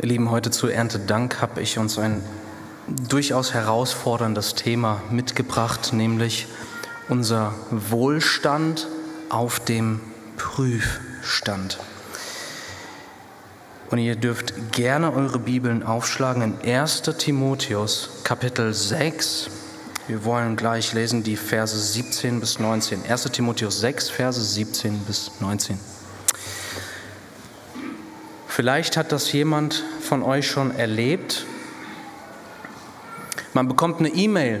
Ihr Lieben, heute zu Erntedank habe ich uns ein durchaus herausforderndes Thema mitgebracht, nämlich unser Wohlstand auf dem Prüfstand. Und ihr dürft gerne eure Bibeln aufschlagen in 1 Timotheus Kapitel 6. Wir wollen gleich lesen die Verse 17 bis 19. 1 Timotheus 6, Verse 17 bis 19. Vielleicht hat das jemand von euch schon erlebt. Man bekommt eine E-Mail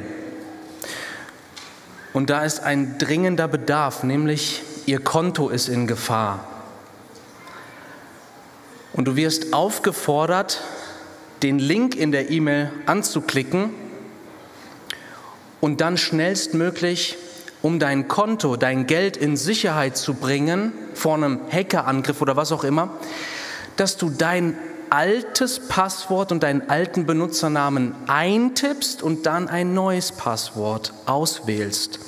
und da ist ein dringender Bedarf, nämlich ihr Konto ist in Gefahr. Und du wirst aufgefordert, den Link in der E-Mail anzuklicken und dann schnellstmöglich, um dein Konto, dein Geld in Sicherheit zu bringen vor einem Hackerangriff oder was auch immer, dass du dein altes Passwort und deinen alten Benutzernamen eintippst und dann ein neues Passwort auswählst.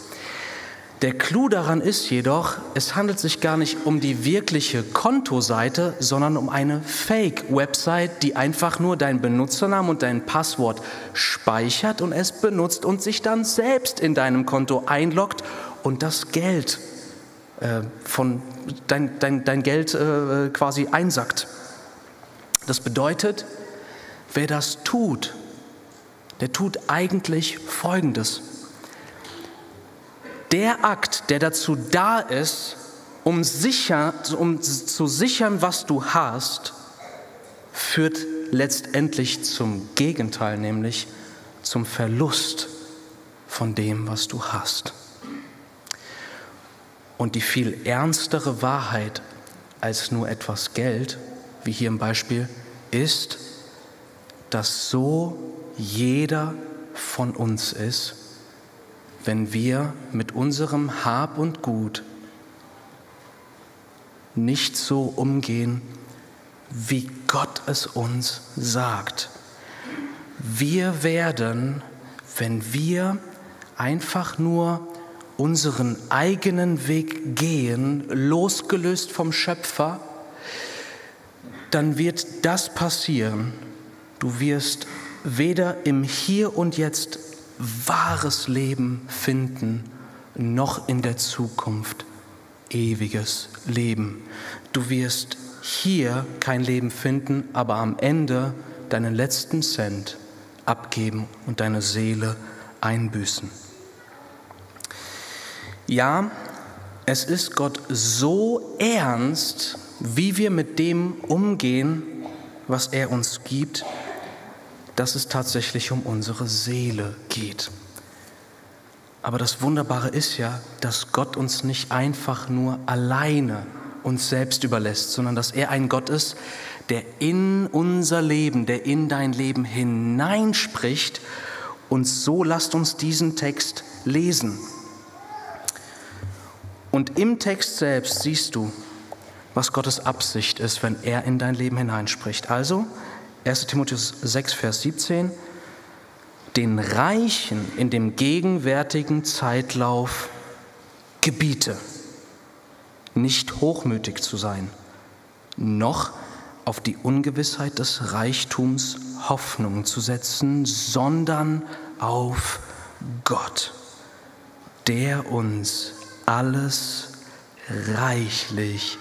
Der Clou daran ist jedoch, es handelt sich gar nicht um die wirkliche Kontoseite, sondern um eine Fake-Website, die einfach nur deinen Benutzernamen und dein Passwort speichert und es benutzt und sich dann selbst in deinem Konto einloggt und das Geld von dein, dein, dein Geld äh, quasi einsackt. Das bedeutet, wer das tut, der tut eigentlich Folgendes. Der Akt, der dazu da ist, um, sicher, um zu sichern, was du hast, führt letztendlich zum Gegenteil, nämlich zum Verlust von dem, was du hast. Und die viel ernstere Wahrheit als nur etwas Geld, wie hier im Beispiel, ist, dass so jeder von uns ist, wenn wir mit unserem Hab und Gut nicht so umgehen, wie Gott es uns sagt. Wir werden, wenn wir einfach nur unseren eigenen Weg gehen, losgelöst vom Schöpfer, dann wird das passieren. Du wirst weder im Hier und Jetzt wahres Leben finden, noch in der Zukunft ewiges Leben. Du wirst hier kein Leben finden, aber am Ende deinen letzten Cent abgeben und deine Seele einbüßen. Ja, es ist Gott so ernst, wie wir mit dem umgehen, was er uns gibt, dass es tatsächlich um unsere Seele geht. Aber das Wunderbare ist ja, dass Gott uns nicht einfach nur alleine uns selbst überlässt, sondern dass er ein Gott ist, der in unser Leben, der in dein Leben hineinspricht. Und so lasst uns diesen Text lesen. Und im Text selbst siehst du, was Gottes Absicht ist, wenn er in dein Leben hineinspricht. Also 1 Timotheus 6, Vers 17, den Reichen in dem gegenwärtigen Zeitlauf gebiete, nicht hochmütig zu sein, noch auf die Ungewissheit des Reichtums Hoffnung zu setzen, sondern auf Gott, der uns alles reichlich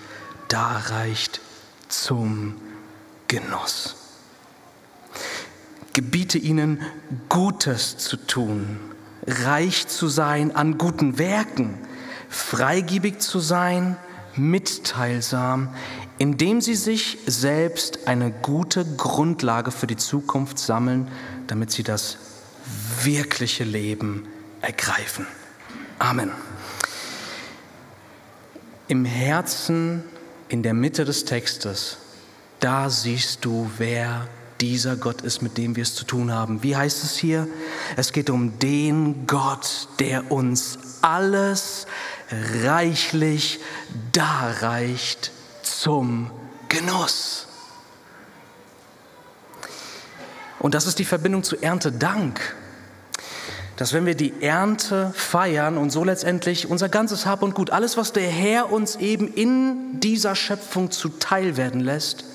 darreicht zum Genuss. Gebiete ihnen Gutes zu tun, reich zu sein an guten Werken, freigebig zu sein, mitteilsam, indem sie sich selbst eine gute Grundlage für die Zukunft sammeln, damit sie das wirkliche Leben ergreifen. Amen. Im Herzen, in der Mitte des Textes, da siehst du, wer dieser Gott ist, mit dem wir es zu tun haben. Wie heißt es hier? Es geht um den Gott, der uns alles reichlich darreicht zum Genuss. Und das ist die Verbindung zu Erntedank dass wenn wir die Ernte feiern und so letztendlich unser ganzes Hab und Gut, alles, was der Herr uns eben in dieser Schöpfung zuteil werden lässt,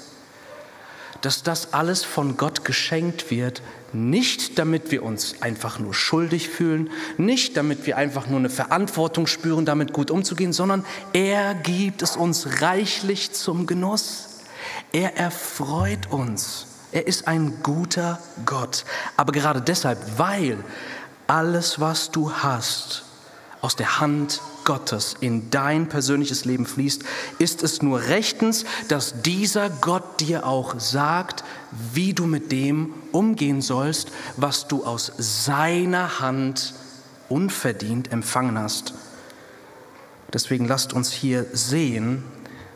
dass das alles von Gott geschenkt wird, nicht damit wir uns einfach nur schuldig fühlen, nicht damit wir einfach nur eine Verantwortung spüren, damit gut umzugehen, sondern er gibt es uns reichlich zum Genuss. Er erfreut uns. Er ist ein guter Gott. Aber gerade deshalb, weil alles, was du hast, aus der Hand Gottes in dein persönliches Leben fließt, ist es nur rechtens, dass dieser Gott dir auch sagt, wie du mit dem umgehen sollst, was du aus seiner Hand unverdient empfangen hast. Deswegen lasst uns hier sehen,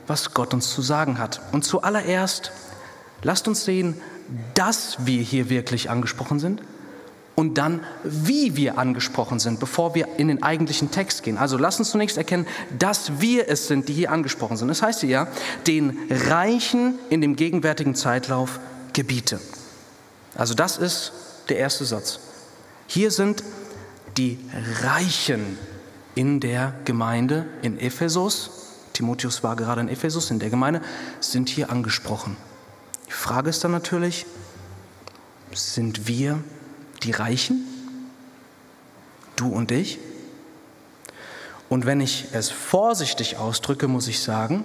was Gott uns zu sagen hat. Und zuallererst lasst uns sehen, dass wir hier wirklich angesprochen sind und dann, wie wir angesprochen sind, bevor wir in den eigentlichen Text gehen. Also lasst uns zunächst erkennen, dass wir es sind, die hier angesprochen sind. Das heißt hier ja, den Reichen in dem gegenwärtigen Zeitlauf gebiete. Also das ist der erste Satz. Hier sind die Reichen in der Gemeinde in Ephesus, Timotheus war gerade in Ephesus, in der Gemeinde, sind hier angesprochen. Die Frage ist dann natürlich, sind wir die Reichen, du und ich. Und wenn ich es vorsichtig ausdrücke, muss ich sagen,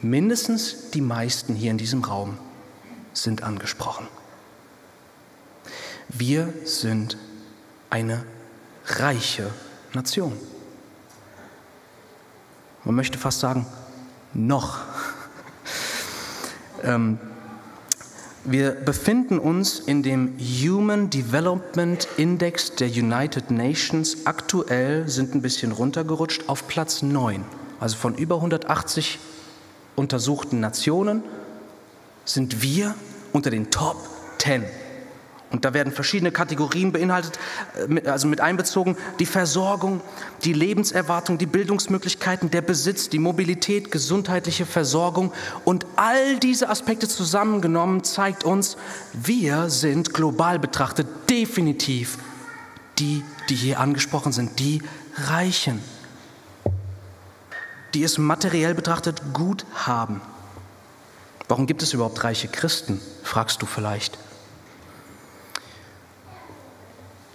mindestens die meisten hier in diesem Raum sind angesprochen. Wir sind eine reiche Nation. Man möchte fast sagen, noch. ähm, wir befinden uns in dem Human Development Index der United Nations. Aktuell sind ein bisschen runtergerutscht auf Platz 9. Also von über 180 untersuchten Nationen sind wir unter den Top 10. Und da werden verschiedene Kategorien beinhaltet, äh, also mit einbezogen, die Versorgung, die Lebenserwartung, die Bildungsmöglichkeiten, der Besitz, die Mobilität, gesundheitliche Versorgung. Und all diese Aspekte zusammengenommen zeigt uns, wir sind global betrachtet definitiv die, die hier angesprochen sind, die Reichen, die es materiell betrachtet gut haben. Warum gibt es überhaupt reiche Christen, fragst du vielleicht.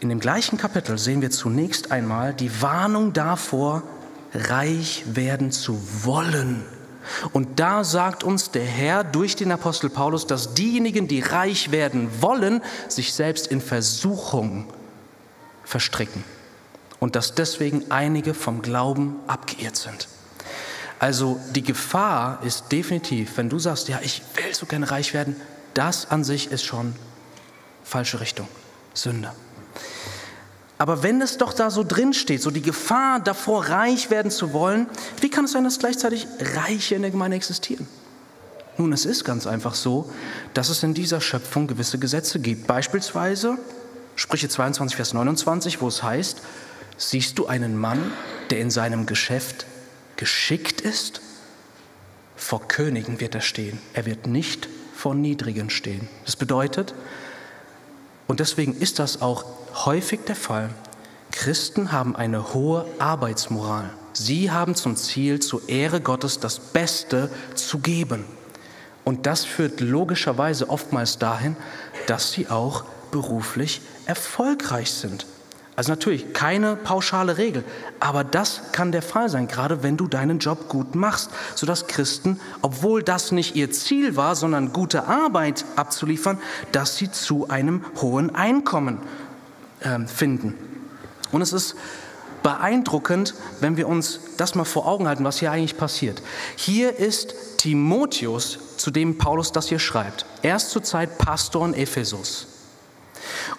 In dem gleichen Kapitel sehen wir zunächst einmal die Warnung davor, reich werden zu wollen. Und da sagt uns der Herr durch den Apostel Paulus, dass diejenigen, die reich werden wollen, sich selbst in Versuchung verstricken und dass deswegen einige vom Glauben abgeirrt sind. Also die Gefahr ist definitiv, wenn du sagst, ja, ich will so gerne reich werden, das an sich ist schon falsche Richtung, Sünde. Aber wenn es doch da so drin steht, so die Gefahr davor, reich werden zu wollen, wie kann es sein, dass gleichzeitig Reiche in der Gemeinde existieren? Nun, es ist ganz einfach so, dass es in dieser Schöpfung gewisse Gesetze gibt. Beispielsweise Sprüche 22, Vers 29, wo es heißt, siehst du einen Mann, der in seinem Geschäft geschickt ist? Vor Königen wird er stehen. Er wird nicht vor Niedrigen stehen. Das bedeutet, und deswegen ist das auch häufig der Fall. Christen haben eine hohe Arbeitsmoral. Sie haben zum Ziel, zur Ehre Gottes das Beste zu geben. Und das führt logischerweise oftmals dahin, dass sie auch beruflich erfolgreich sind. Also natürlich keine pauschale Regel, aber das kann der Fall sein, gerade wenn du deinen Job gut machst, sodass Christen, obwohl das nicht ihr Ziel war, sondern gute Arbeit abzuliefern, dass sie zu einem hohen Einkommen äh, finden. Und es ist beeindruckend, wenn wir uns das mal vor Augen halten, was hier eigentlich passiert. Hier ist Timotheus, zu dem Paulus das hier schreibt. Er ist zurzeit Pastor in Ephesus.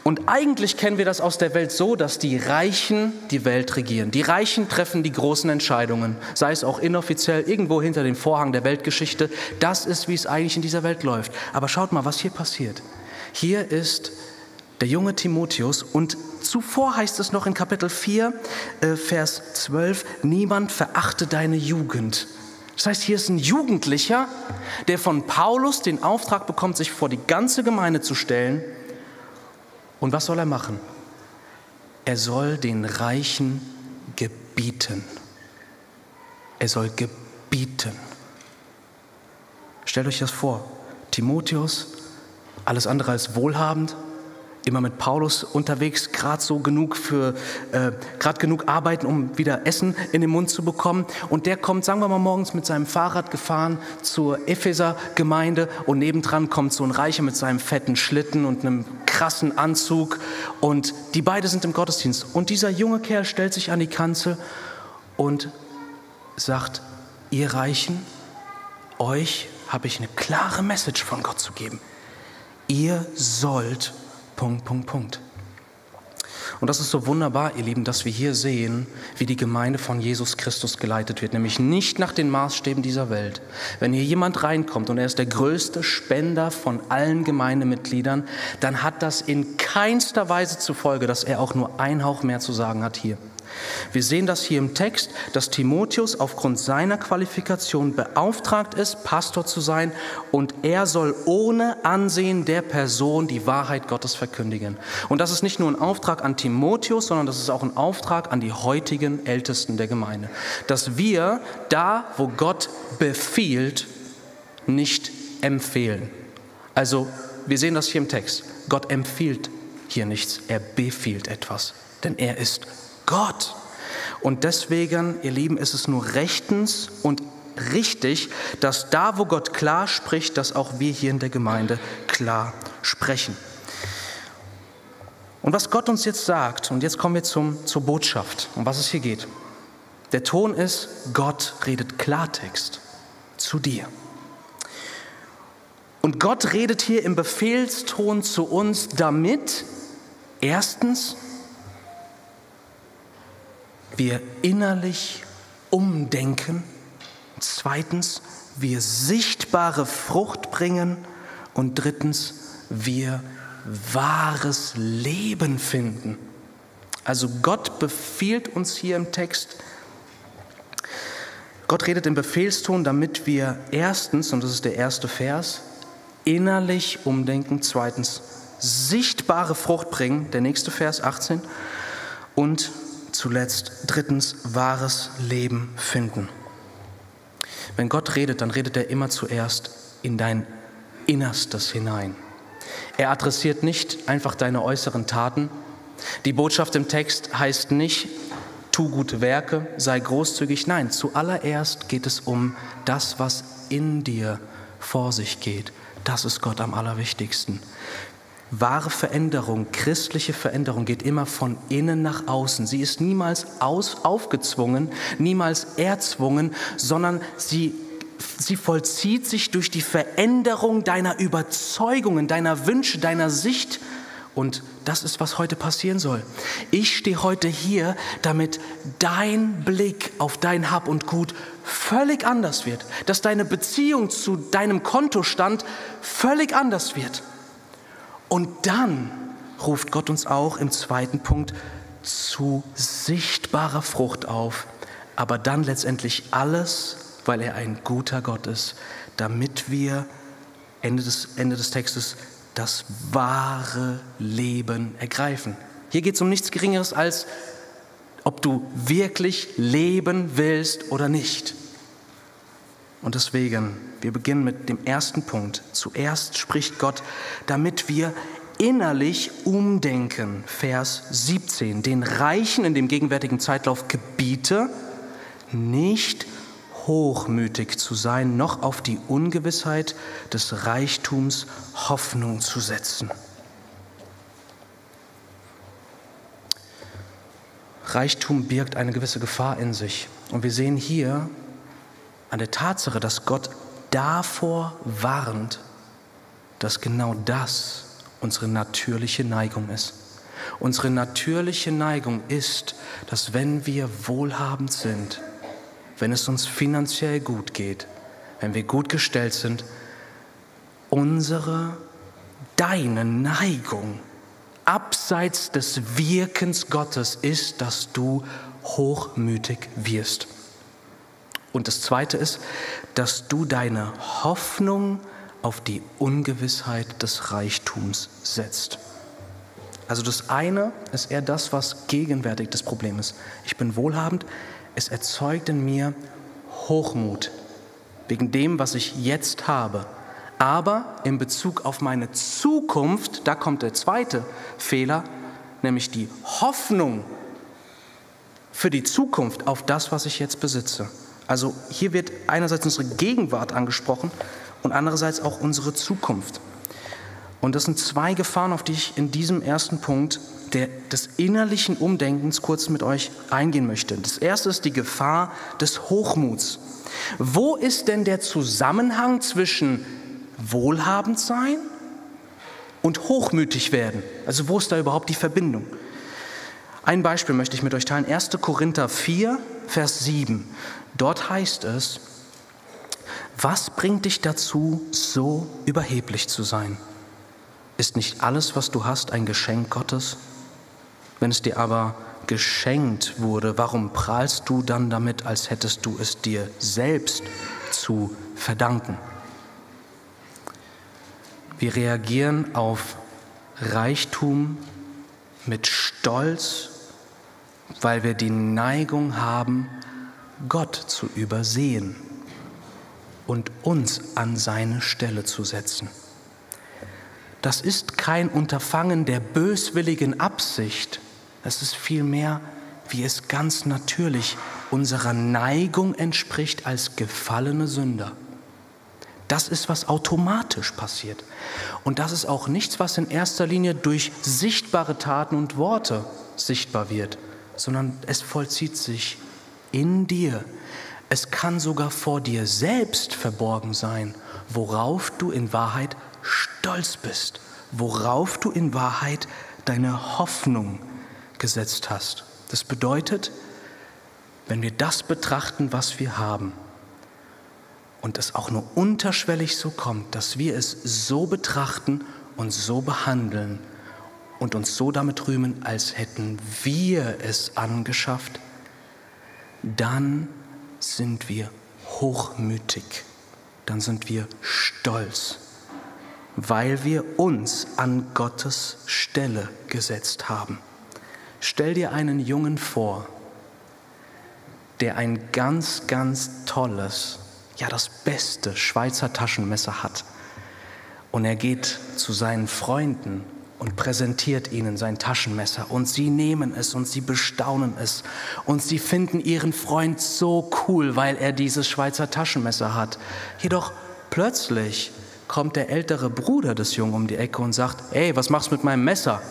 Und eigentlich kennen wir das aus der Welt so, dass die Reichen die Welt regieren. Die Reichen treffen die großen Entscheidungen, sei es auch inoffiziell irgendwo hinter dem Vorhang der Weltgeschichte. Das ist, wie es eigentlich in dieser Welt läuft. Aber schaut mal, was hier passiert. Hier ist der junge Timotheus und zuvor heißt es noch in Kapitel 4, äh, Vers 12, niemand verachte deine Jugend. Das heißt, hier ist ein Jugendlicher, der von Paulus den Auftrag bekommt, sich vor die ganze Gemeinde zu stellen und was soll er machen? Er soll den Reichen gebieten. Er soll gebieten. Stellt euch das vor. Timotheus, alles andere als wohlhabend, immer mit Paulus unterwegs, gerade so genug für, äh, gerade genug arbeiten, um wieder Essen in den Mund zu bekommen. Und der kommt, sagen wir mal, morgens mit seinem Fahrrad gefahren zur Epheser-Gemeinde und nebendran kommt so ein Reicher mit seinem fetten Schlitten und einem krassen Anzug und die beide sind im Gottesdienst. Und dieser junge Kerl stellt sich an die Kanzel und sagt, ihr Reichen, euch habe ich eine klare Message von Gott zu geben. Ihr sollt Punkt, Punkt, Punkt. Und das ist so wunderbar, ihr Lieben, dass wir hier sehen, wie die Gemeinde von Jesus Christus geleitet wird, nämlich nicht nach den Maßstäben dieser Welt. Wenn hier jemand reinkommt und er ist der größte Spender von allen Gemeindemitgliedern, dann hat das in keinster Weise zur Folge, dass er auch nur ein Hauch mehr zu sagen hat hier. Wir sehen das hier im Text, dass Timotheus aufgrund seiner Qualifikation beauftragt ist, Pastor zu sein und er soll ohne Ansehen der Person die Wahrheit Gottes verkündigen. Und das ist nicht nur ein Auftrag an Timotheus, sondern das ist auch ein Auftrag an die heutigen Ältesten der Gemeinde, dass wir da, wo Gott befiehlt, nicht empfehlen. Also wir sehen das hier im Text. Gott empfiehlt hier nichts, er befiehlt etwas, denn er ist Gott. Und deswegen, ihr Lieben, ist es nur rechtens und richtig, dass da, wo Gott klar spricht, dass auch wir hier in der Gemeinde klar sprechen. Und was Gott uns jetzt sagt, und jetzt kommen wir zum, zur Botschaft, um was es hier geht. Der Ton ist, Gott redet Klartext zu dir. Und Gott redet hier im Befehlston zu uns, damit erstens wir innerlich umdenken. Zweitens, wir sichtbare Frucht bringen. Und drittens, wir wahres Leben finden. Also Gott befiehlt uns hier im Text, Gott redet im Befehlston, damit wir erstens, und das ist der erste Vers, innerlich umdenken, zweitens sichtbare Frucht bringen, der nächste Vers 18, und zuletzt drittens wahres Leben finden. Wenn Gott redet, dann redet er immer zuerst in dein Innerstes hinein. Er adressiert nicht einfach deine äußeren Taten. Die Botschaft im Text heißt nicht, tu gute Werke, sei großzügig. Nein, zuallererst geht es um das, was in dir vor sich geht. Das ist Gott am allerwichtigsten. Wahre Veränderung, christliche Veränderung geht immer von innen nach außen. Sie ist niemals aus, aufgezwungen, niemals erzwungen, sondern sie, sie vollzieht sich durch die Veränderung deiner Überzeugungen, deiner Wünsche, deiner Sicht. Und das ist, was heute passieren soll. Ich stehe heute hier, damit dein Blick auf dein Hab und Gut völlig anders wird, dass deine Beziehung zu deinem Kontostand völlig anders wird. Und dann ruft Gott uns auch im zweiten Punkt zu sichtbarer Frucht auf, aber dann letztendlich alles, weil er ein guter Gott ist, damit wir, Ende des, Ende des Textes, das wahre Leben ergreifen. Hier geht es um nichts Geringeres als, ob du wirklich leben willst oder nicht. Und deswegen, wir beginnen mit dem ersten Punkt. Zuerst spricht Gott, damit wir innerlich umdenken. Vers 17. Den Reichen in dem gegenwärtigen Zeitlauf gebiete, nicht hochmütig zu sein, noch auf die Ungewissheit des Reichtums Hoffnung zu setzen. Reichtum birgt eine gewisse Gefahr in sich. Und wir sehen hier, an der Tatsache, dass Gott davor warnt, dass genau das unsere natürliche Neigung ist. Unsere natürliche Neigung ist, dass wenn wir wohlhabend sind, wenn es uns finanziell gut geht, wenn wir gut gestellt sind, unsere, deine Neigung abseits des Wirkens Gottes ist, dass du hochmütig wirst. Und das Zweite ist, dass du deine Hoffnung auf die Ungewissheit des Reichtums setzt. Also das eine ist eher das, was gegenwärtig das Problem ist. Ich bin wohlhabend, es erzeugt in mir Hochmut wegen dem, was ich jetzt habe. Aber in Bezug auf meine Zukunft, da kommt der zweite Fehler, nämlich die Hoffnung für die Zukunft auf das, was ich jetzt besitze. Also hier wird einerseits unsere Gegenwart angesprochen und andererseits auch unsere Zukunft. Und das sind zwei Gefahren, auf die ich in diesem ersten Punkt der, des innerlichen Umdenkens kurz mit euch eingehen möchte. Das erste ist die Gefahr des Hochmuts. Wo ist denn der Zusammenhang zwischen wohlhabend sein und hochmütig werden? Also wo ist da überhaupt die Verbindung? Ein Beispiel möchte ich mit euch teilen. 1. Korinther 4, Vers 7. Dort heißt es, was bringt dich dazu, so überheblich zu sein? Ist nicht alles, was du hast, ein Geschenk Gottes? Wenn es dir aber geschenkt wurde, warum prahlst du dann damit, als hättest du es dir selbst zu verdanken? Wir reagieren auf Reichtum mit Stolz, weil wir die Neigung haben, Gott zu übersehen und uns an seine Stelle zu setzen. Das ist kein Unterfangen der böswilligen Absicht, es ist vielmehr, wie es ganz natürlich unserer Neigung entspricht als gefallene Sünder. Das ist, was automatisch passiert. Und das ist auch nichts, was in erster Linie durch sichtbare Taten und Worte sichtbar wird, sondern es vollzieht sich in dir. Es kann sogar vor dir selbst verborgen sein, worauf du in Wahrheit stolz bist, worauf du in Wahrheit deine Hoffnung gesetzt hast. Das bedeutet, wenn wir das betrachten, was wir haben, und es auch nur unterschwellig so kommt, dass wir es so betrachten und so behandeln und uns so damit rühmen, als hätten wir es angeschafft, dann sind wir hochmütig, dann sind wir stolz, weil wir uns an Gottes Stelle gesetzt haben. Stell dir einen Jungen vor, der ein ganz, ganz tolles, ja das beste Schweizer Taschenmesser hat. Und er geht zu seinen Freunden und präsentiert ihnen sein Taschenmesser. Und sie nehmen es und sie bestaunen es. Und sie finden ihren Freund so cool, weil er dieses Schweizer Taschenmesser hat. Jedoch plötzlich kommt der ältere Bruder des Jungen um die Ecke und sagt, ey, was machst du mit meinem Messer?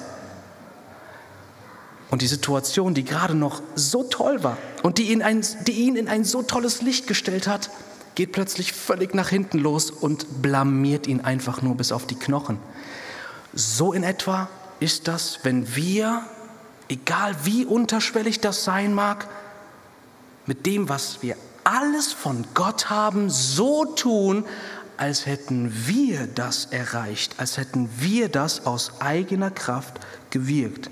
Und die Situation, die gerade noch so toll war und die ihn, ein, die ihn in ein so tolles Licht gestellt hat, geht plötzlich völlig nach hinten los und blamiert ihn einfach nur bis auf die Knochen. So in etwa ist das, wenn wir, egal wie unterschwellig das sein mag, mit dem, was wir alles von Gott haben, so tun, als hätten wir das erreicht, als hätten wir das aus eigener Kraft gewirkt.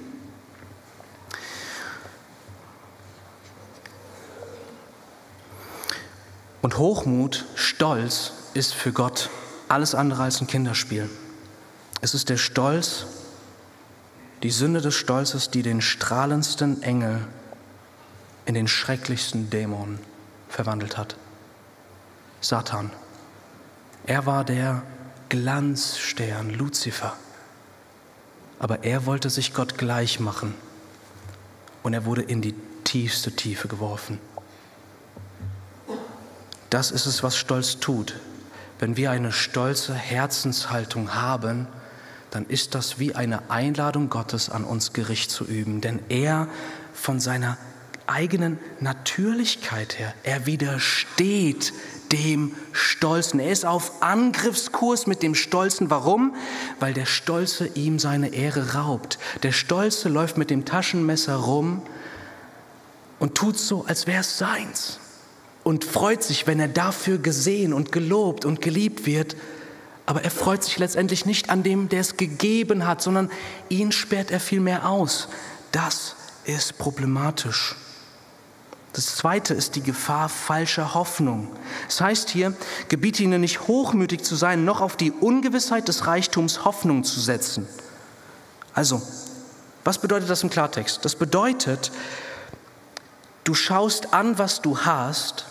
Und Hochmut, Stolz ist für Gott alles andere als ein Kinderspiel. Es ist der Stolz, die Sünde des Stolzes, die den strahlendsten Engel in den schrecklichsten Dämon verwandelt hat. Satan. Er war der Glanzstern Luzifer. Aber er wollte sich Gott gleich machen und er wurde in die tiefste Tiefe geworfen. Das ist es, was Stolz tut. Wenn wir eine stolze Herzenshaltung haben, dann ist das wie eine Einladung Gottes an uns Gericht zu üben. Denn er von seiner eigenen Natürlichkeit her, er widersteht dem Stolzen. Er ist auf Angriffskurs mit dem Stolzen. Warum? Weil der Stolze ihm seine Ehre raubt. Der Stolze läuft mit dem Taschenmesser rum und tut so, als wäre es seins und freut sich, wenn er dafür gesehen und gelobt und geliebt wird. Aber er freut sich letztendlich nicht an dem, der es gegeben hat, sondern ihn sperrt er vielmehr aus. Das ist problematisch. Das zweite ist die Gefahr falscher Hoffnung. Es heißt hier, gebiete ihnen nicht hochmütig zu sein, noch auf die Ungewissheit des Reichtums Hoffnung zu setzen. Also, was bedeutet das im Klartext? Das bedeutet, du schaust an, was du hast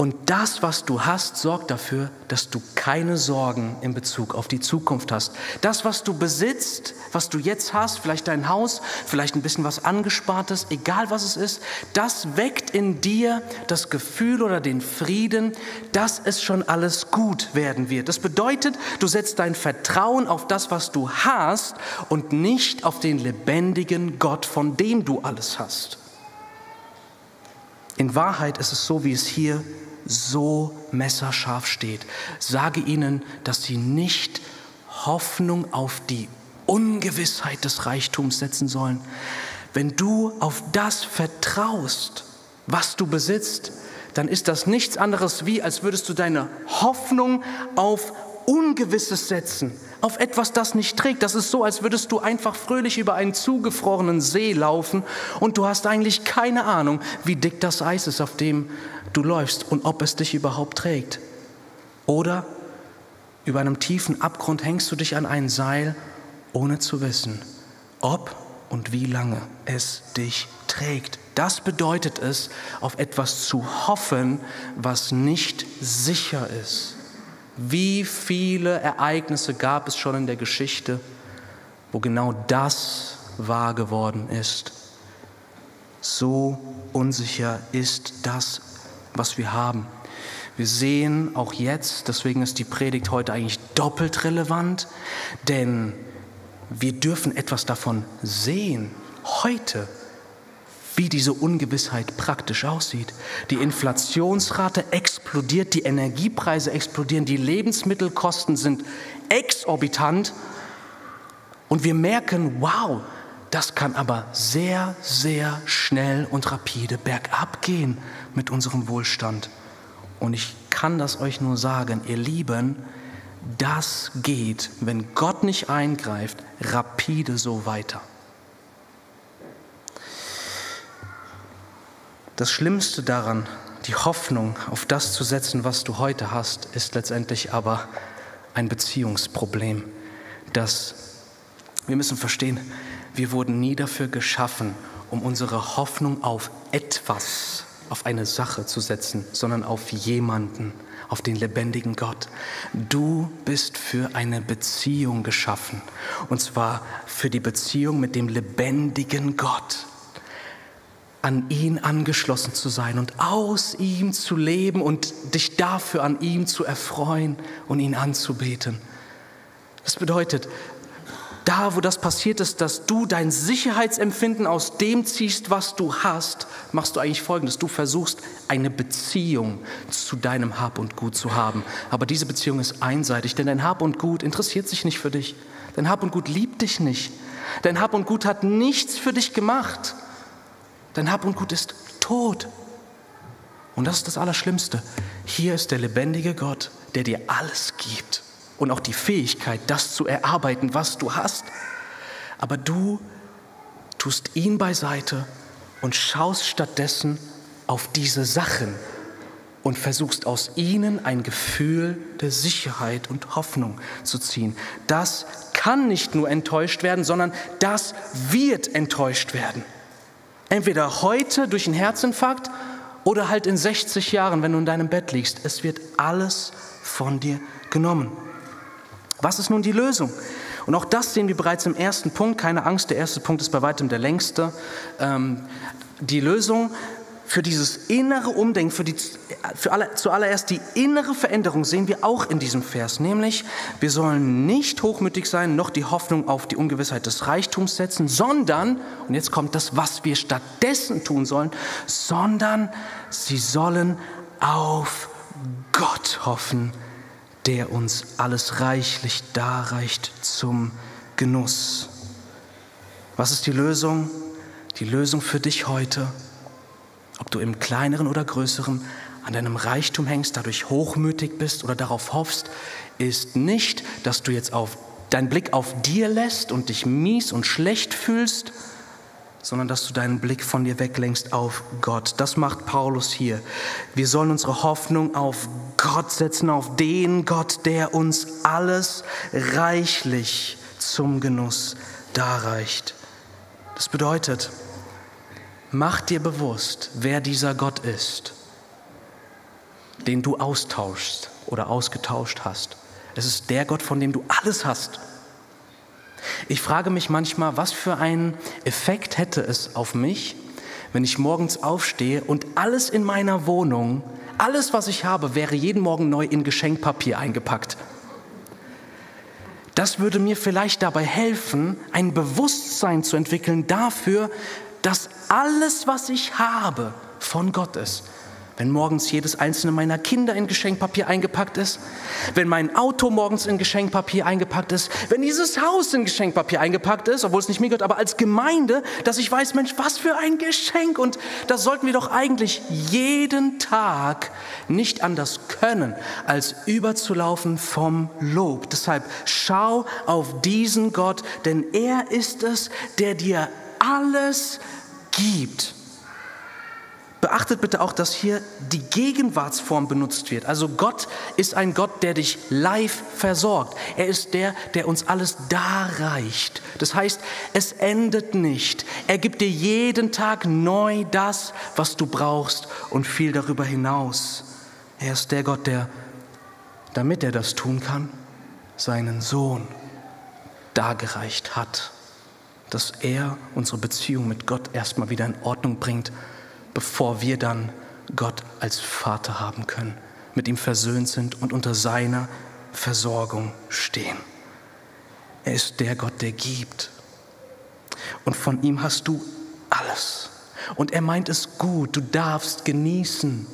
Und das, was du hast, sorgt dafür, dass du keine Sorgen in Bezug auf die Zukunft hast. Das, was du besitzt, was du jetzt hast, vielleicht dein Haus, vielleicht ein bisschen was angespartes, egal was es ist, das weckt in dir das Gefühl oder den Frieden, dass es schon alles gut werden wird. Das bedeutet, du setzt dein Vertrauen auf das, was du hast und nicht auf den lebendigen Gott, von dem du alles hast. In Wahrheit ist es so, wie es hier so messerscharf steht. Sage ihnen, dass sie nicht Hoffnung auf die Ungewissheit des Reichtums setzen sollen. Wenn du auf das vertraust, was du besitzt, dann ist das nichts anderes wie, als würdest du deine Hoffnung auf Ungewisses setzen, auf etwas, das nicht trägt. Das ist so, als würdest du einfach fröhlich über einen zugefrorenen See laufen und du hast eigentlich keine Ahnung, wie dick das Eis ist, auf dem du läufst und ob es dich überhaupt trägt. Oder über einem tiefen Abgrund hängst du dich an ein Seil, ohne zu wissen, ob und wie lange es dich trägt. Das bedeutet es, auf etwas zu hoffen, was nicht sicher ist. Wie viele Ereignisse gab es schon in der Geschichte, wo genau das wahr geworden ist? So unsicher ist das was wir haben. Wir sehen auch jetzt, deswegen ist die Predigt heute eigentlich doppelt relevant, denn wir dürfen etwas davon sehen, heute, wie diese Ungewissheit praktisch aussieht. Die Inflationsrate explodiert, die Energiepreise explodieren, die Lebensmittelkosten sind exorbitant und wir merken, wow, das kann aber sehr, sehr schnell und rapide bergab gehen mit unserem Wohlstand. Und ich kann das euch nur sagen, ihr Lieben, das geht, wenn Gott nicht eingreift, rapide so weiter. Das Schlimmste daran, die Hoffnung auf das zu setzen, was du heute hast, ist letztendlich aber ein Beziehungsproblem. Das wir müssen verstehen, wir wurden nie dafür geschaffen, um unsere Hoffnung auf etwas, auf eine Sache zu setzen, sondern auf jemanden, auf den lebendigen Gott. Du bist für eine Beziehung geschaffen, und zwar für die Beziehung mit dem lebendigen Gott an ihn angeschlossen zu sein und aus ihm zu leben und dich dafür an ihm zu erfreuen und ihn anzubeten. Das bedeutet, da, wo das passiert ist, dass du dein Sicherheitsempfinden aus dem ziehst, was du hast, machst du eigentlich Folgendes. Du versuchst eine Beziehung zu deinem Hab und Gut zu haben. Aber diese Beziehung ist einseitig, denn dein Hab und Gut interessiert sich nicht für dich. Dein Hab und Gut liebt dich nicht. Dein Hab und Gut hat nichts für dich gemacht. Dein Hab und Gut ist tot. Und das ist das Allerschlimmste. Hier ist der lebendige Gott, der dir alles gibt und auch die Fähigkeit, das zu erarbeiten, was du hast. Aber du tust ihn beiseite und schaust stattdessen auf diese Sachen und versuchst aus ihnen ein Gefühl der Sicherheit und Hoffnung zu ziehen. Das kann nicht nur enttäuscht werden, sondern das wird enttäuscht werden. Entweder heute durch einen Herzinfarkt oder halt in 60 Jahren, wenn du in deinem Bett liegst. Es wird alles von dir genommen. Was ist nun die Lösung? Und auch das sehen wir bereits im ersten Punkt. Keine Angst, der erste Punkt ist bei weitem der längste. Ähm, die Lösung für dieses innere Umdenken, für, die, für alle, zuallererst die innere Veränderung sehen wir auch in diesem Vers, nämlich wir sollen nicht hochmütig sein, noch die Hoffnung auf die Ungewissheit des Reichtums setzen, sondern, und jetzt kommt das, was wir stattdessen tun sollen, sondern sie sollen auf Gott hoffen, der uns alles reichlich darreicht zum Genuss. Was ist die Lösung? Die Lösung für dich heute, ob du im kleineren oder größeren an deinem Reichtum hängst, dadurch hochmütig bist oder darauf hoffst, ist nicht, dass du jetzt auf deinen Blick auf dir lässt und dich mies und schlecht fühlst, sondern dass du deinen Blick von dir weglenkst auf Gott. Das macht Paulus hier. Wir sollen unsere Hoffnung auf Gott setzen, auf den Gott, der uns alles reichlich zum Genuss darreicht. Das bedeutet, mach dir bewusst, wer dieser Gott ist. den du austauschst oder ausgetauscht hast. Es ist der Gott, von dem du alles hast. Ich frage mich manchmal, was für einen Effekt hätte es auf mich, wenn ich morgens aufstehe und alles in meiner Wohnung, alles, was ich habe, wäre jeden Morgen neu in Geschenkpapier eingepackt. Das würde mir vielleicht dabei helfen, ein Bewusstsein zu entwickeln dafür, dass alles, was ich habe, von Gott ist wenn morgens jedes einzelne meiner Kinder in Geschenkpapier eingepackt ist, wenn mein Auto morgens in Geschenkpapier eingepackt ist, wenn dieses Haus in Geschenkpapier eingepackt ist, obwohl es nicht mir gehört, aber als Gemeinde, dass ich weiß, Mensch, was für ein Geschenk. Und das sollten wir doch eigentlich jeden Tag nicht anders können, als überzulaufen vom Lob. Deshalb schau auf diesen Gott, denn er ist es, der dir alles gibt. Beachtet bitte auch, dass hier die Gegenwartsform benutzt wird. Also Gott ist ein Gott, der dich live versorgt. Er ist der, der uns alles darreicht. Das heißt, es endet nicht. Er gibt dir jeden Tag neu das, was du brauchst und viel darüber hinaus. Er ist der Gott, der, damit er das tun kann, seinen Sohn dargereicht hat. Dass er unsere Beziehung mit Gott erstmal wieder in Ordnung bringt bevor wir dann Gott als Vater haben können, mit ihm versöhnt sind und unter seiner Versorgung stehen. Er ist der Gott, der gibt. Und von ihm hast du alles. Und er meint es gut, du darfst genießen.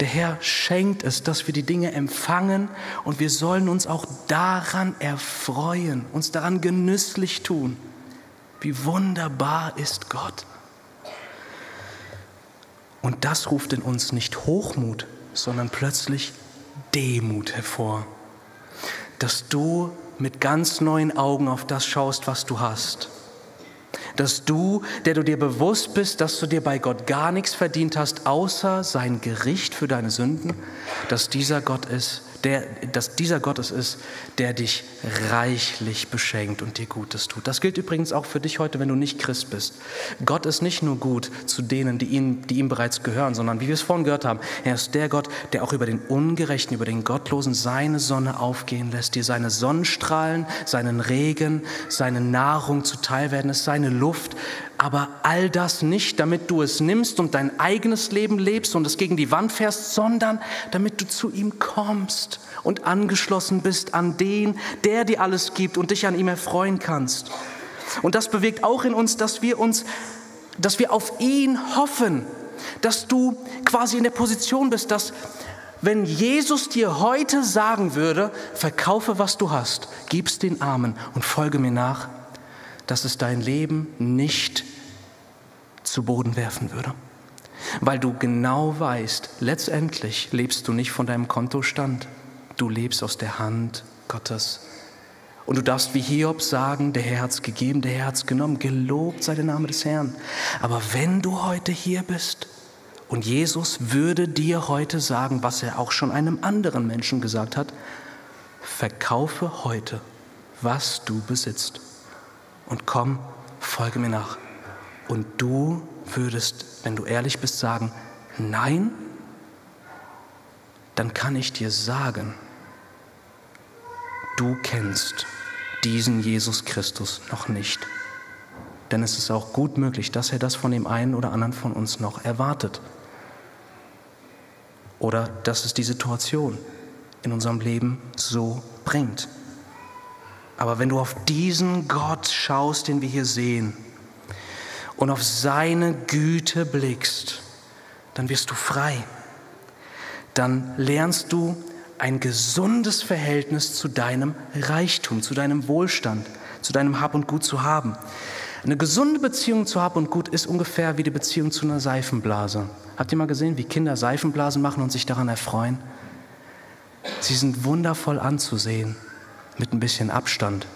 Der Herr schenkt es, dass wir die Dinge empfangen und wir sollen uns auch daran erfreuen, uns daran genüsslich tun. Wie wunderbar ist Gott. Und das ruft in uns nicht Hochmut, sondern plötzlich Demut hervor. Dass du mit ganz neuen Augen auf das schaust, was du hast. Dass du, der du dir bewusst bist, dass du dir bei Gott gar nichts verdient hast, außer sein Gericht für deine Sünden, dass dieser Gott ist, der, dass dieser Gott es ist, der dich reichlich beschenkt und dir Gutes tut. Das gilt übrigens auch für dich heute, wenn du nicht Christ bist. Gott ist nicht nur gut zu denen, die ihm, die ihm bereits gehören, sondern wie wir es vorhin gehört haben, er ist der Gott, der auch über den Ungerechten, über den Gottlosen seine Sonne aufgehen lässt, dir seine Sonnenstrahlen, seinen Regen, seine Nahrung zuteil werden, ist seine Luft, aber all das nicht, damit du es nimmst und dein eigenes Leben lebst und es gegen die Wand fährst, sondern damit du zu ihm kommst und angeschlossen bist an den, der dir alles gibt und dich an ihm erfreuen kannst. Und das bewegt auch in uns, dass wir uns, dass wir auf ihn hoffen, dass du quasi in der Position bist, dass wenn Jesus dir heute sagen würde, verkaufe, was du hast, gib's den Armen und folge mir nach, dass es dein Leben nicht zu Boden werfen würde. Weil du genau weißt, letztendlich lebst du nicht von deinem Kontostand, du lebst aus der Hand Gottes. Und du darfst wie Hiob sagen, der Herr hat es gegeben, der Herr hat es genommen, gelobt sei der Name des Herrn. Aber wenn du heute hier bist und Jesus würde dir heute sagen, was er auch schon einem anderen Menschen gesagt hat, verkaufe heute, was du besitzt und komm, folge mir nach. Und du würdest, wenn du ehrlich bist, sagen, nein, dann kann ich dir sagen, du kennst diesen Jesus Christus noch nicht. Denn es ist auch gut möglich, dass er das von dem einen oder anderen von uns noch erwartet. Oder dass es die Situation in unserem Leben so bringt. Aber wenn du auf diesen Gott schaust, den wir hier sehen, und auf seine Güte blickst, dann wirst du frei. Dann lernst du ein gesundes Verhältnis zu deinem Reichtum, zu deinem Wohlstand, zu deinem Hab und Gut zu haben. Eine gesunde Beziehung zu Hab und Gut ist ungefähr wie die Beziehung zu einer Seifenblase. Habt ihr mal gesehen, wie Kinder Seifenblasen machen und sich daran erfreuen? Sie sind wundervoll anzusehen mit ein bisschen Abstand.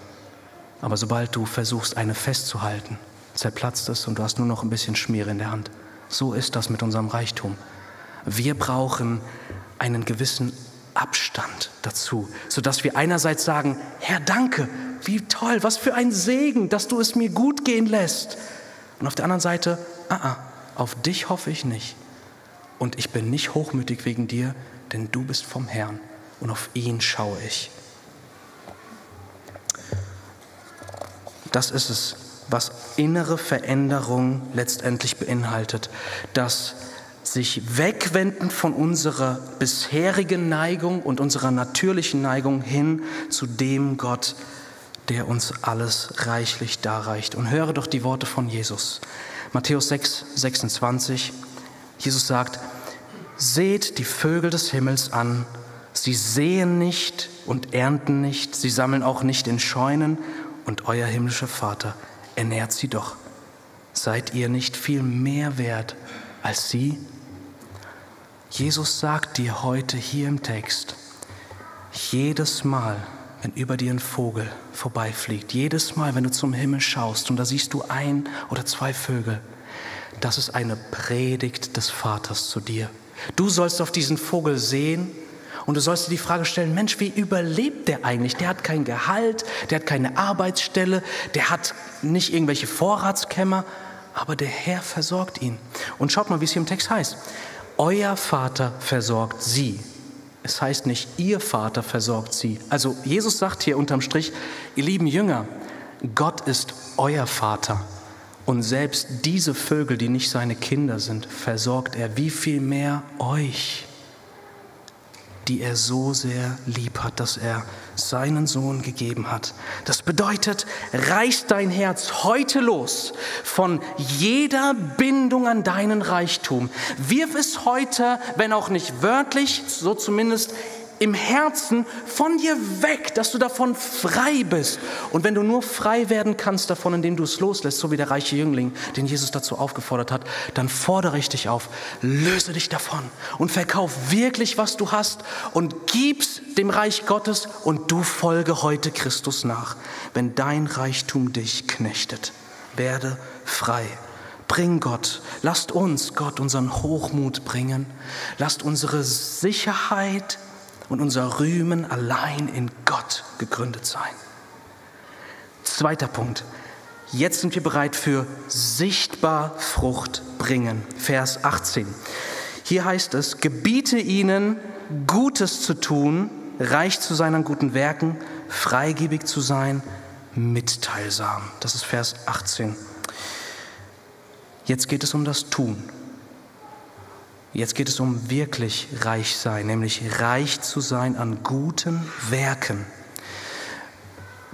Aber sobald du versuchst, eine festzuhalten, zerplatzt es und du hast nur noch ein bisschen Schmiere in der Hand. So ist das mit unserem Reichtum. Wir brauchen einen gewissen Abstand dazu, sodass wir einerseits sagen, Herr, danke, wie toll, was für ein Segen, dass du es mir gut gehen lässt. Und auf der anderen Seite, ah, ah, auf dich hoffe ich nicht. Und ich bin nicht hochmütig wegen dir, denn du bist vom Herrn und auf ihn schaue ich. Das ist es, was innere Veränderung letztendlich beinhaltet. Das sich wegwenden von unserer bisherigen Neigung und unserer natürlichen Neigung hin zu dem Gott, der uns alles reichlich darreicht. Und höre doch die Worte von Jesus. Matthäus 6, 26. Jesus sagt, seht die Vögel des Himmels an, sie sehen nicht und ernten nicht, sie sammeln auch nicht in Scheunen, und euer himmlischer Vater ernährt sie doch. Seid ihr nicht viel mehr wert als sie? Jesus sagt dir heute hier im Text, jedes Mal, wenn über dir ein Vogel vorbeifliegt, jedes Mal, wenn du zum Himmel schaust und da siehst du ein oder zwei Vögel, das ist eine Predigt des Vaters zu dir. Du sollst auf diesen Vogel sehen und du sollst dir die Frage stellen, Mensch, wie überlebt der eigentlich? Der hat kein Gehalt, der hat keine Arbeitsstelle, der hat nicht irgendwelche Vorratskämmer, aber der Herr versorgt ihn. Und schaut mal, wie es hier im Text heißt. Euer Vater versorgt sie. Es heißt nicht, ihr Vater versorgt sie. Also Jesus sagt hier unterm Strich, ihr lieben Jünger, Gott ist euer Vater. Und selbst diese Vögel, die nicht seine Kinder sind, versorgt er. Wie viel mehr euch? Die er so sehr lieb hat, dass er seinen Sohn gegeben hat. Das bedeutet, reiß dein Herz heute los von jeder Bindung an deinen Reichtum. Wirf es heute, wenn auch nicht wörtlich, so zumindest im Herzen von dir weg, dass du davon frei bist. Und wenn du nur frei werden kannst davon, indem du es loslässt, so wie der reiche Jüngling, den Jesus dazu aufgefordert hat, dann fordere ich dich auf, löse dich davon und verkauf wirklich, was du hast und gib's dem Reich Gottes und du folge heute Christus nach, wenn dein Reichtum dich knechtet. Werde frei. Bring Gott, lasst uns Gott unseren Hochmut bringen, lasst unsere Sicherheit und unser Rühmen allein in Gott gegründet sein. Zweiter Punkt. Jetzt sind wir bereit für sichtbar Frucht bringen. Vers 18. Hier heißt es, gebiete ihnen, Gutes zu tun, reich zu sein an guten Werken, freigebig zu sein, mitteilsam. Das ist Vers 18. Jetzt geht es um das Tun. Jetzt geht es um wirklich reich sein, nämlich reich zu sein an guten Werken.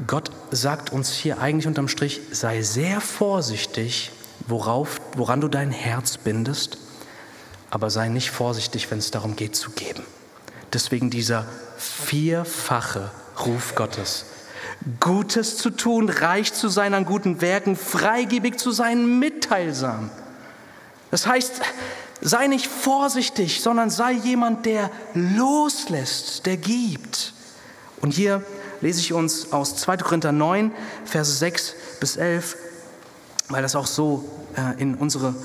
Gott sagt uns hier eigentlich unterm Strich, sei sehr vorsichtig, worauf, woran du dein Herz bindest, aber sei nicht vorsichtig, wenn es darum geht zu geben. Deswegen dieser vierfache Ruf Gottes. Gutes zu tun, reich zu sein an guten Werken, freigebig zu sein, mitteilsam. Das heißt, Sei nicht vorsichtig, sondern sei jemand, der loslässt, der gibt. Und hier lese ich uns aus 2. Korinther 9, Verse 6 bis 11, weil das auch so äh, in unsere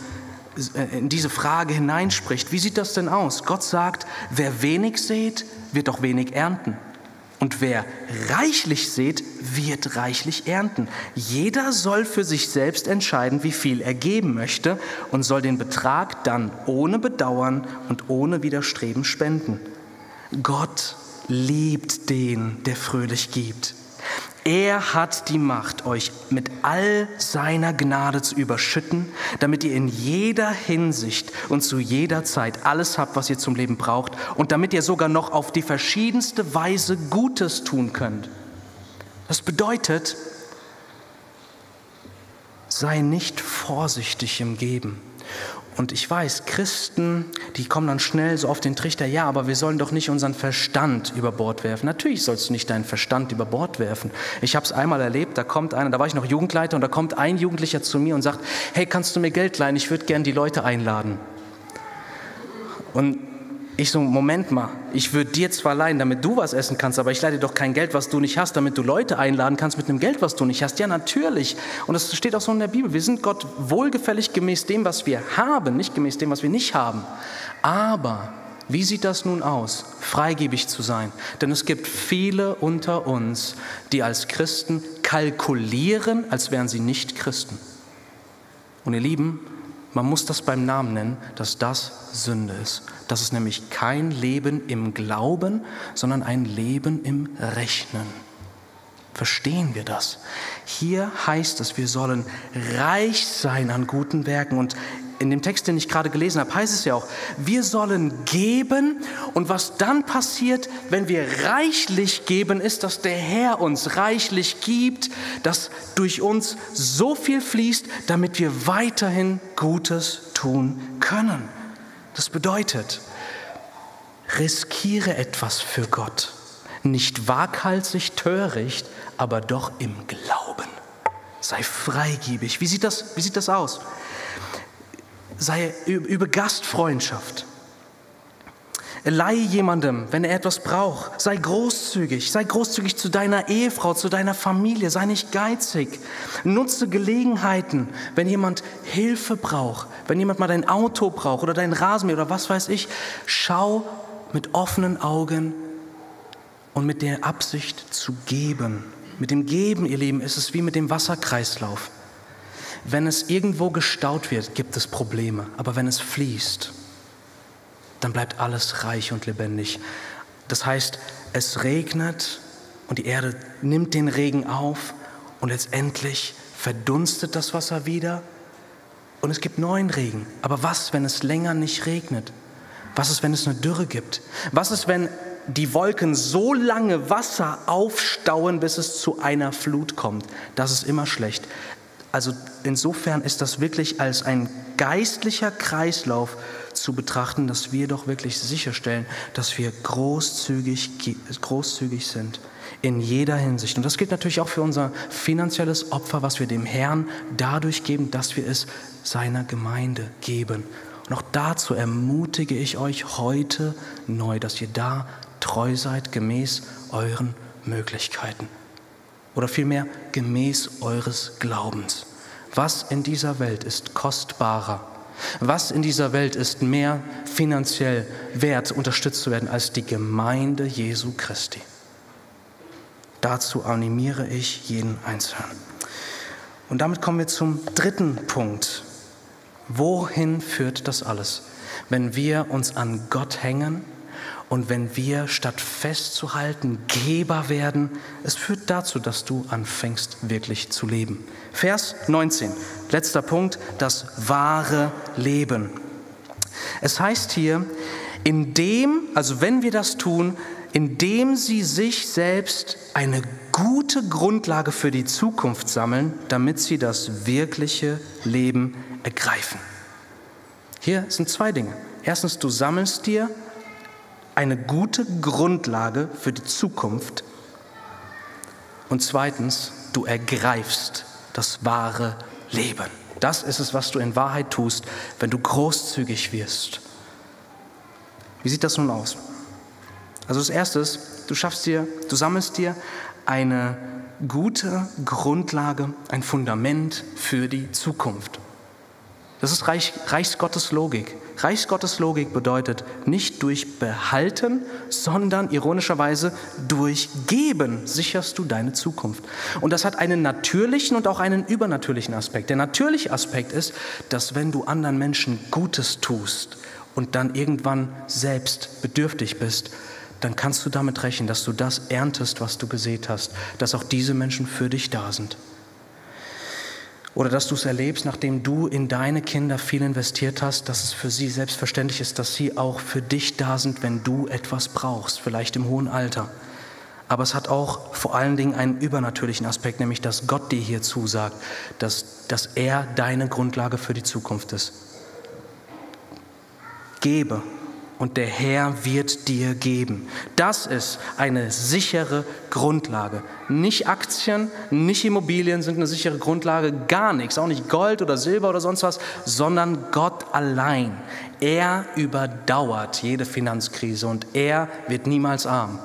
äh, in diese Frage hineinspricht. Wie sieht das denn aus? Gott sagt, wer wenig sät, wird auch wenig ernten. Und wer reichlich sät, wird reichlich ernten. Jeder soll für sich selbst entscheiden, wie viel er geben möchte und soll den Betrag dann ohne Bedauern und ohne Widerstreben spenden. Gott liebt den, der fröhlich gibt. Er hat die Macht, euch mit all seiner Gnade zu überschütten, damit ihr in jeder Hinsicht und zu jeder Zeit alles habt, was ihr zum Leben braucht und damit ihr sogar noch auf die verschiedenste Weise Gutes tun könnt. Das bedeutet, sei nicht vorsichtig im Geben. Und ich weiß, Christen, die kommen dann schnell so auf den Trichter, ja, aber wir sollen doch nicht unseren Verstand über Bord werfen. Natürlich sollst du nicht deinen Verstand über Bord werfen. Ich habe es einmal erlebt, da kommt einer, da war ich noch Jugendleiter und da kommt ein Jugendlicher zu mir und sagt, hey, kannst du mir Geld leihen? Ich würde gern die Leute einladen. Und ich so, Moment mal, ich würde dir zwar leihen, damit du was essen kannst, aber ich leih dir doch kein Geld, was du nicht hast, damit du Leute einladen kannst mit einem Geld, was du nicht hast. Ja, natürlich. Und das steht auch so in der Bibel. Wir sind Gott wohlgefällig gemäß dem, was wir haben, nicht gemäß dem, was wir nicht haben. Aber wie sieht das nun aus, freigebig zu sein? Denn es gibt viele unter uns, die als Christen kalkulieren, als wären sie nicht Christen. Und ihr Lieben, Man muss das beim Namen nennen, dass das Sünde ist. Das ist nämlich kein Leben im Glauben, sondern ein Leben im Rechnen. Verstehen wir das? Hier heißt es, wir sollen reich sein an guten Werken. Und in dem Text, den ich gerade gelesen habe, heißt es ja auch, wir sollen geben. Und was dann passiert, wenn wir reichlich geben, ist, dass der Herr uns reichlich gibt, dass durch uns so viel fließt, damit wir weiterhin Gutes tun können. Das bedeutet, riskiere etwas für Gott. Nicht waghalsig, töricht, aber doch im Glauben. Sei freigebig. Wie sieht das, wie sieht das aus? Sei über Gastfreundschaft. Leihe jemandem, wenn er etwas braucht. Sei großzügig. Sei großzügig zu deiner Ehefrau, zu deiner Familie. Sei nicht geizig. Nutze Gelegenheiten, wenn jemand Hilfe braucht, wenn jemand mal dein Auto braucht oder dein Rasenmäher oder was weiß ich. Schau mit offenen Augen und mit der Absicht zu geben. Mit dem Geben, ihr Lieben, ist es wie mit dem Wasserkreislauf. Wenn es irgendwo gestaut wird, gibt es Probleme. Aber wenn es fließt, dann bleibt alles reich und lebendig. Das heißt, es regnet und die Erde nimmt den Regen auf und letztendlich verdunstet das Wasser wieder und es gibt neuen Regen. Aber was, wenn es länger nicht regnet? Was ist, wenn es eine Dürre gibt? Was ist, wenn die Wolken so lange Wasser aufstauen, bis es zu einer Flut kommt? Das ist immer schlecht. Also insofern ist das wirklich als ein geistlicher Kreislauf zu betrachten, dass wir doch wirklich sicherstellen, dass wir großzügig, großzügig sind in jeder Hinsicht. Und das gilt natürlich auch für unser finanzielles Opfer, was wir dem Herrn dadurch geben, dass wir es seiner Gemeinde geben. Und auch dazu ermutige ich euch heute neu, dass ihr da treu seid, gemäß euren Möglichkeiten oder vielmehr gemäß eures Glaubens. Was in dieser Welt ist kostbarer? Was in dieser Welt ist mehr finanziell wert, unterstützt zu werden als die Gemeinde Jesu Christi? Dazu animiere ich jeden Einzelnen. Und damit kommen wir zum dritten Punkt. Wohin führt das alles? Wenn wir uns an Gott hängen und wenn wir statt festzuhalten Geber werden, es führt dazu, dass du anfängst wirklich zu leben. Vers 19, letzter Punkt, das wahre Leben. Es heißt hier, indem, also wenn wir das tun, indem sie sich selbst eine gute Grundlage für die Zukunft sammeln, damit sie das wirkliche Leben ergreifen. Hier sind zwei Dinge. Erstens, du sammelst dir eine gute Grundlage für die Zukunft. Und zweitens, du ergreifst das wahre Leben. Das ist es, was du in Wahrheit tust, wenn du großzügig wirst. Wie sieht das nun aus? Also das Erste ist, du schaffst dir, du sammelst dir eine gute Grundlage, ein Fundament für die Zukunft. Das ist Reich, Reichsgottes Logik. Reichsgottes Logik bedeutet nicht durch Behalten, sondern ironischerweise durch Geben sicherst du deine Zukunft. Und das hat einen natürlichen und auch einen übernatürlichen Aspekt. Der natürliche Aspekt ist, dass wenn du anderen Menschen Gutes tust und dann irgendwann selbst bedürftig bist, dann kannst du damit rechnen, dass du das erntest, was du gesät hast, dass auch diese Menschen für dich da sind. Oder dass du es erlebst, nachdem du in deine Kinder viel investiert hast, dass es für sie selbstverständlich ist, dass sie auch für dich da sind, wenn du etwas brauchst, vielleicht im hohen Alter. Aber es hat auch vor allen Dingen einen übernatürlichen Aspekt, nämlich dass Gott dir hier zusagt, dass, dass er deine Grundlage für die Zukunft ist. Gebe und der Herr wird dir geben. Das ist eine sichere Grundlage. Nicht Aktien, nicht Immobilien sind eine sichere Grundlage, gar nichts, auch nicht Gold oder Silber oder sonst was, sondern Gott allein. Er überdauert jede Finanzkrise und er wird niemals arm.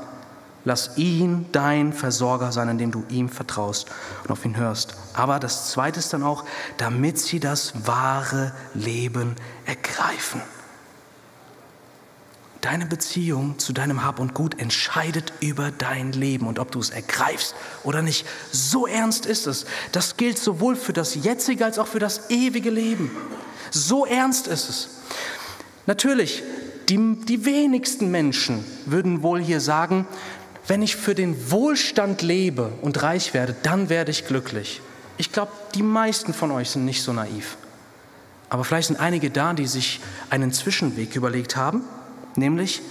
Lass ihn dein Versorger sein, indem du ihm vertraust und auf ihn hörst. Aber das Zweite ist dann auch, damit sie das wahre Leben ergreifen. Deine Beziehung zu deinem Hab und Gut entscheidet über dein Leben und ob du es ergreifst oder nicht. So ernst ist es. Das gilt sowohl für das jetzige als auch für das ewige Leben. So ernst ist es. Natürlich, die, die wenigsten Menschen würden wohl hier sagen, wenn ich für den Wohlstand lebe und reich werde, dann werde ich glücklich. Ich glaube, die meisten von euch sind nicht so naiv. Aber vielleicht sind einige da, die sich einen Zwischenweg überlegt haben Nämlich,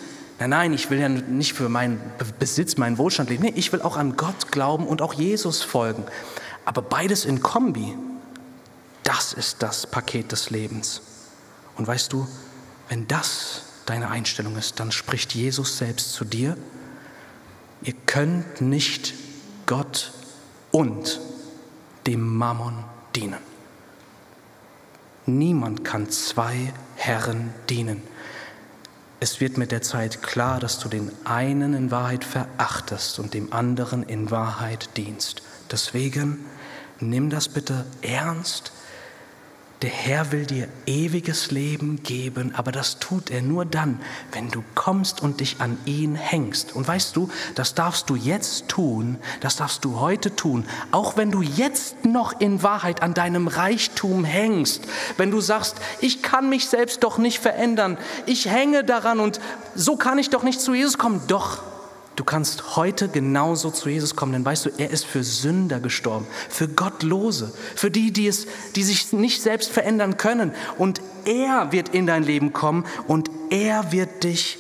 nein, nein, ich will ja nicht für meinen Besitz, meinen Wohlstand leben. Nee, ich will auch an Gott glauben und auch Jesus folgen. Aber beides in Kombi, das ist das Paket des Lebens. Und weißt du, wenn das deine Einstellung ist, dann spricht Jesus selbst zu dir, ihr könnt nicht Gott und dem Mammon dienen. Niemand kann zwei Herren dienen. Es wird mit der Zeit klar, dass du den einen in Wahrheit verachtest und dem anderen in Wahrheit dienst. Deswegen nimm das bitte ernst der Herr will dir ewiges Leben geben, aber das tut er nur dann, wenn du kommst und dich an ihn hängst. Und weißt du, das darfst du jetzt tun, das darfst du heute tun, auch wenn du jetzt noch in Wahrheit an deinem Reichtum hängst. Wenn du sagst, ich kann mich selbst doch nicht verändern, ich hänge daran und so kann ich doch nicht zu Jesus kommen. Doch, Du kannst heute genauso zu Jesus kommen, denn weißt du, er ist für Sünder gestorben, für Gottlose, für die, die, es, die sich nicht selbst verändern können. Und er wird in dein Leben kommen und er wird dich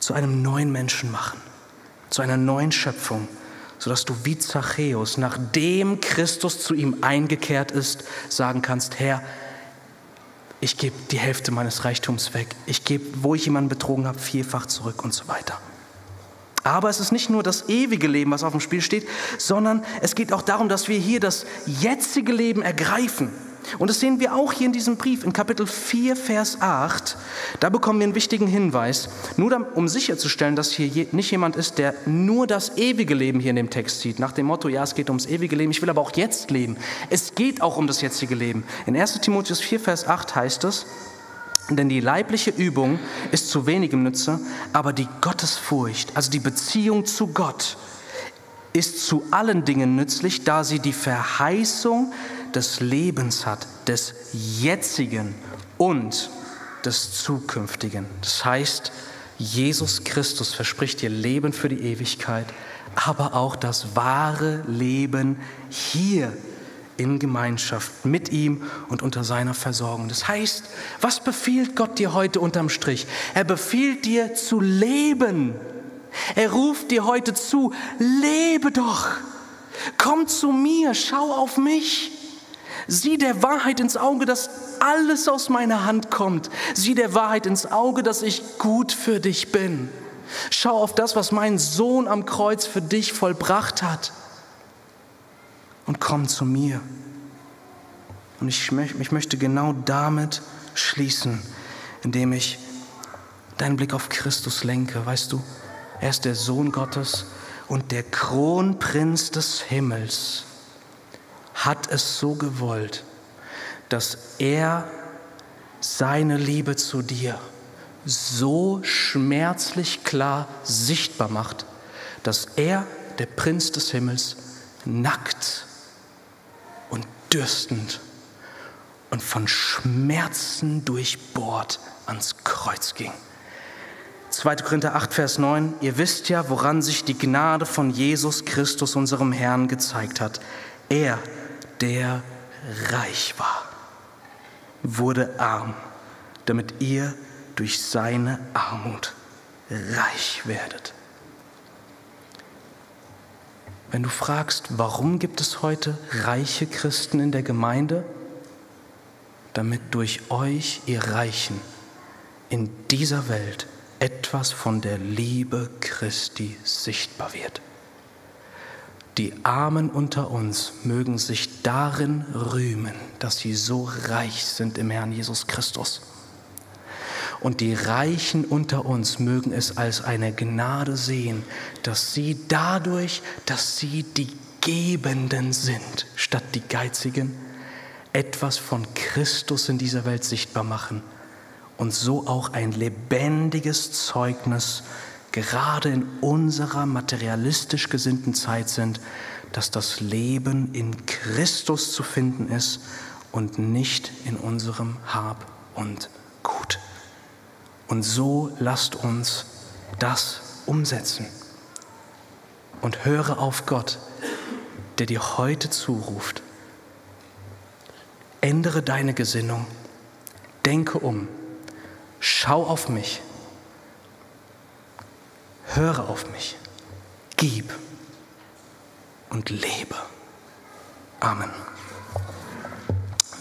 zu einem neuen Menschen machen, zu einer neuen Schöpfung, sodass du wie Zachäus, nachdem Christus zu ihm eingekehrt ist, sagen kannst, Herr, ich gebe die Hälfte meines Reichtums weg, ich gebe, wo ich jemanden betrogen habe, vierfach zurück und so weiter. Aber es ist nicht nur das ewige Leben, was auf dem Spiel steht, sondern es geht auch darum, dass wir hier das jetzige Leben ergreifen. Und das sehen wir auch hier in diesem Brief, in Kapitel 4, Vers 8. Da bekommen wir einen wichtigen Hinweis. Nur um sicherzustellen, dass hier nicht jemand ist, der nur das ewige Leben hier in dem Text sieht. Nach dem Motto, ja, es geht ums ewige Leben, ich will aber auch jetzt leben. Es geht auch um das jetzige Leben. In 1 Timotheus 4, Vers 8 heißt es, denn die leibliche Übung ist zu wenigem Nütze, aber die Gottesfurcht, also die Beziehung zu Gott, ist zu allen Dingen nützlich, da sie die Verheißung des Lebens hat, des jetzigen und des zukünftigen. Das heißt, Jesus Christus verspricht dir Leben für die Ewigkeit, aber auch das wahre Leben hier in Gemeinschaft mit ihm und unter seiner Versorgung. Das heißt, was befiehlt Gott dir heute unterm Strich? Er befiehlt dir zu leben. Er ruft dir heute zu, lebe doch. Komm zu mir, schau auf mich. Sieh der Wahrheit ins Auge, dass alles aus meiner Hand kommt. Sieh der Wahrheit ins Auge, dass ich gut für dich bin. Schau auf das, was mein Sohn am Kreuz für dich vollbracht hat und komm zu mir. Und ich, ich möchte genau damit schließen, indem ich deinen Blick auf Christus lenke. Weißt du, er ist der Sohn Gottes und der Kronprinz des Himmels hat es so gewollt, dass er seine Liebe zu dir so schmerzlich klar sichtbar macht, dass er, der Prinz des Himmels, nackt dürstend und von Schmerzen durchbohrt ans Kreuz ging. 2. Korinther 8, Vers 9, ihr wisst ja, woran sich die Gnade von Jesus Christus, unserem Herrn, gezeigt hat. Er, der reich war, wurde arm, damit ihr durch seine Armut reich werdet. Wenn du fragst, warum gibt es heute reiche Christen in der Gemeinde? Damit durch euch, ihr Reichen, in dieser Welt etwas von der Liebe Christi sichtbar wird. Die Armen unter uns mögen sich darin rühmen, dass sie so reich sind im Herrn Jesus Christus. Und die Reichen unter uns mögen es als eine Gnade sehen, dass sie dadurch, dass sie die Gebenden sind, statt die Geizigen, etwas von Christus in dieser Welt sichtbar machen und so auch ein lebendiges Zeugnis, gerade in unserer materialistisch gesinnten Zeit sind, dass das Leben in Christus zu finden ist und nicht in unserem Hab und Gut. Und so lasst uns das umsetzen. Und höre auf Gott, der dir heute zuruft. Ändere deine Gesinnung, denke um, schau auf mich, höre auf mich, gib und lebe. Amen.